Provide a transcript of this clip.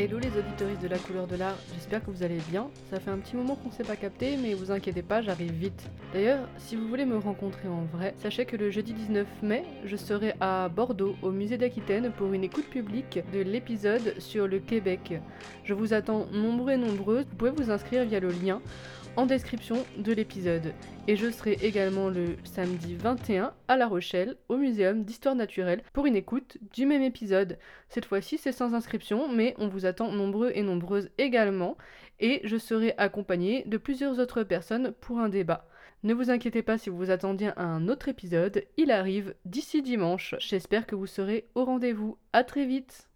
Hello les auditoristes de la couleur de l'art, j'espère que vous allez bien. Ça fait un petit moment qu'on s'est pas capté, mais vous inquiétez pas, j'arrive vite. D'ailleurs, si vous voulez me rencontrer en vrai, sachez que le jeudi 19 mai, je serai à Bordeaux, au musée d'Aquitaine, pour une écoute publique de l'épisode sur le Québec. Je vous attends nombreux et nombreuses, vous pouvez vous inscrire via le lien en description de l'épisode. Et je serai également le samedi 21 à La Rochelle, au Muséum d'Histoire Naturelle, pour une écoute du même épisode. Cette fois-ci, c'est sans inscription, mais on vous attend nombreux et nombreuses également, et je serai accompagnée de plusieurs autres personnes pour un débat. Ne vous inquiétez pas si vous vous attendiez à un autre épisode, il arrive d'ici dimanche. J'espère que vous serez au rendez-vous. À très vite